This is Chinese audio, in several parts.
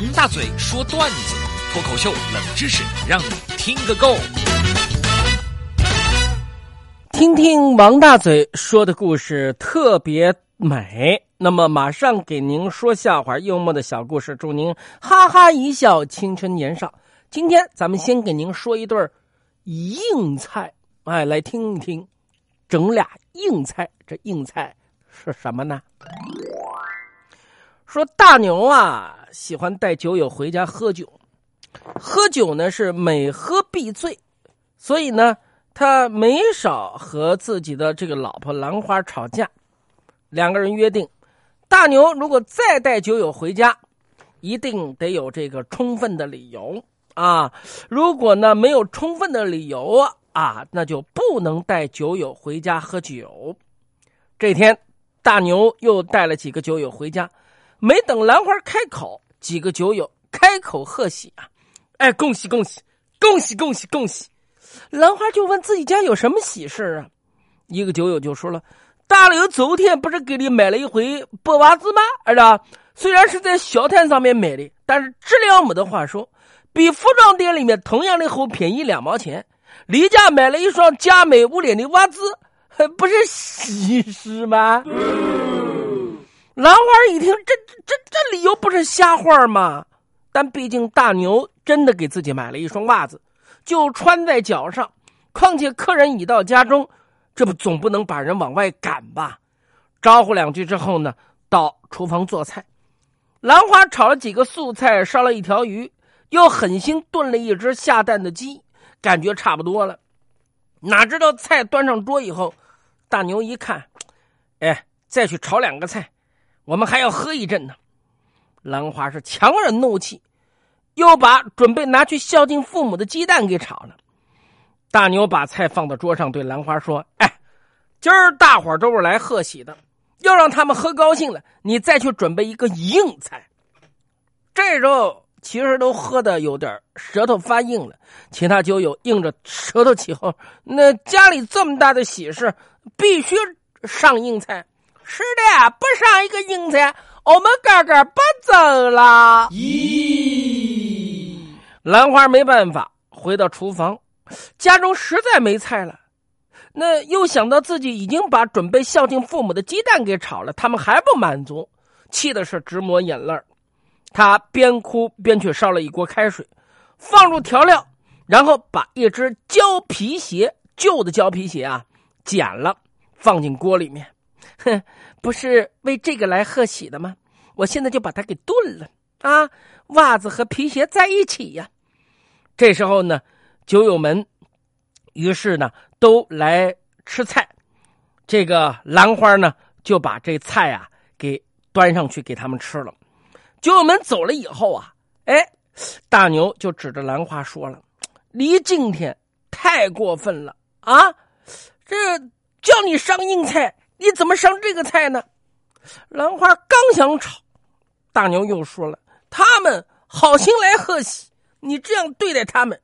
王大嘴说段子，脱口秀冷知识，让你听个够。听听王大嘴说的故事特别美，那么马上给您说笑话，幽默的小故事，祝您哈哈一笑，青春年少。今天咱们先给您说一对硬菜，哎，来听一听，整俩硬菜，这硬菜是什么呢？说大牛啊，喜欢带酒友回家喝酒，喝酒呢是每喝必醉，所以呢，他没少和自己的这个老婆兰花吵架。两个人约定，大牛如果再带酒友回家，一定得有这个充分的理由啊。如果呢没有充分的理由啊，那就不能带酒友回家喝酒。这天，大牛又带了几个酒友回家。没等兰花开口，几个酒友开口贺喜啊！哎，恭喜恭喜，恭喜恭喜恭喜！兰花就问自己家有什么喜事啊？一个酒友就说了：“大刘昨天不是给你买了一回布袜子吗？儿子，虽然是在小摊上面买的，但是质量没得话说，比服装店里面同样的货便宜两毛钱。离家买了一双佳美无脸的袜子，不是喜事吗？”兰花一听，这这这理由不是瞎话吗？但毕竟大牛真的给自己买了一双袜子，就穿在脚上。况且客人已到家中，这不总不能把人往外赶吧？招呼两句之后呢，到厨房做菜。兰花炒了几个素菜，烧了一条鱼，又狠心炖了一只下蛋的鸡，感觉差不多了。哪知道菜端上桌以后，大牛一看，哎，再去炒两个菜。我们还要喝一阵呢，兰花是强忍怒气，又把准备拿去孝敬父母的鸡蛋给炒了。大牛把菜放到桌上，对兰花说：“哎，今儿大伙都是来贺喜的，要让他们喝高兴了，你再去准备一个硬菜。”这时候其实都喝的有点舌头发硬了，其他酒友硬着舌头起哄：“那家里这么大的喜事，必须上硬菜。”是的，不上一个硬菜，我们哥哥不走了。咦，兰花没办法，回到厨房，家中实在没菜了。那又想到自己已经把准备孝敬父母的鸡蛋给炒了，他们还不满足，气的是直抹眼泪他边哭边去烧了一锅开水，放入调料，然后把一只胶皮鞋，旧的胶皮鞋啊，剪了，放进锅里面。哼，不是为这个来贺喜的吗？我现在就把它给炖了啊！袜子和皮鞋在一起呀。这时候呢，酒友们于是呢都来吃菜。这个兰花呢就把这菜啊给端上去给他们吃了。酒友们走了以后啊，哎，大牛就指着兰花说了：“离今天太过分了啊！这叫你上硬菜。”你怎么上这个菜呢？兰花刚想吵，大牛又说了：“他们好心来贺喜，你这样对待他们，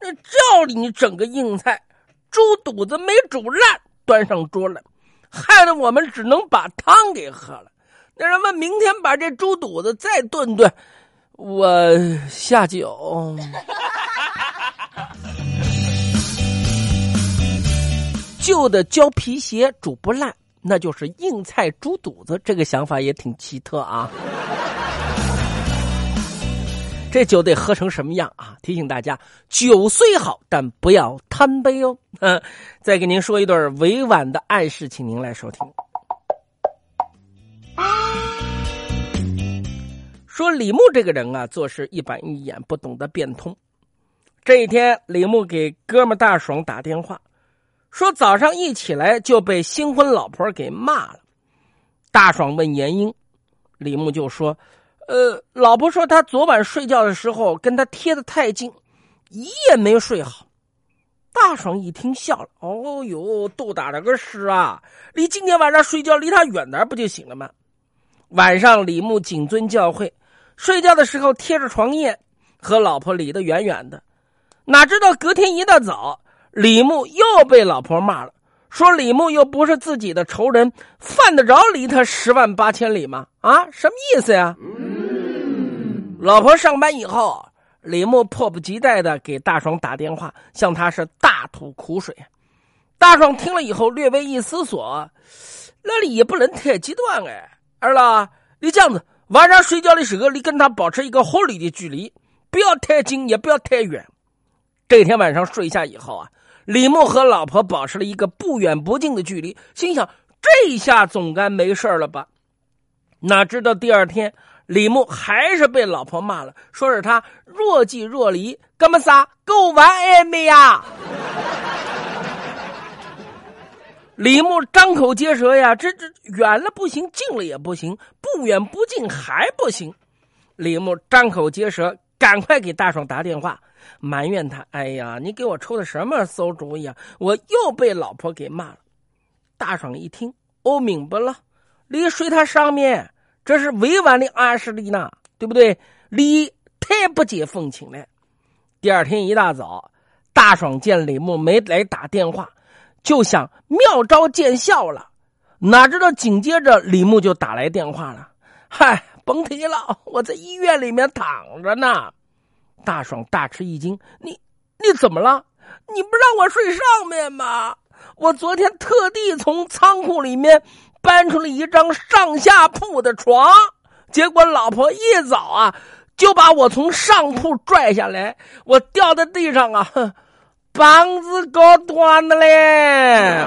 那照你整个硬菜，猪肚子没煮烂端上桌了，害得我们只能把汤给喝了。那咱们明天把这猪肚子再炖炖，我下酒。旧的胶皮鞋煮不烂。”那就是硬菜猪肚子，这个想法也挺奇特啊！这酒得喝成什么样啊？提醒大家，酒虽好，但不要贪杯哦。嗯，再给您说一段委婉的暗示，请您来收听。说李牧这个人啊，做事一板一眼，不懂得变通。这一天，李牧给哥们大爽打电话。说早上一起来就被新婚老婆给骂了，大爽问严英，李牧就说：“呃，老婆说他昨晚睡觉的时候跟他贴的太近，一夜没睡好。”大爽一听笑了：“哦呦，都打了个屎啊！你今天晚上睡觉离他远点不就行了吗？”晚上李牧谨遵教诲，睡觉的时候贴着床沿，和老婆离得远远的。哪知道隔天一大早。李牧又被老婆骂了，说李牧又不是自己的仇人，犯得着离他十万八千里吗？啊，什么意思呀？老婆上班以后，李牧迫不及待的给大爽打电话，向他是大吐苦水。大爽听了以后，略微一思索，那你也不能太极端哎，二老，你这样子，晚上睡觉的时候，你跟他保持一个合理的距离，不要太近，也不要太远。这天晚上睡下以后啊，李牧和老婆保持了一个不远不近的距离，心想这下总该没事了吧？哪知道第二天。李牧还是被老婆骂了，说是他若即若离，哥们仨够玩暧昧呀？李牧张口结舌呀，这这远了不行，近了也不行，不远不近还不行。李牧张口结舌，赶快给大爽打电话，埋怨他：“哎呀，你给我出的什么馊主意啊？我又被老婆给骂了。”大爽一听，哦，明白了，你睡他上面。这是委婉的暗示你呢，对不对？你太不解风情了。第二天一大早，大爽见李牧没来打电话，就想妙招见效了。哪知道紧接着李牧就打来电话了：“嗨，甭提了，我在医院里面躺着呢。”大爽大吃一惊：“你你怎么了？你不让我睡上面吗？我昨天特地从仓库里面。”搬出了一张上下铺的床，结果老婆一早啊就把我从上铺拽下来，我掉在地上啊，膀子搞断了嘞。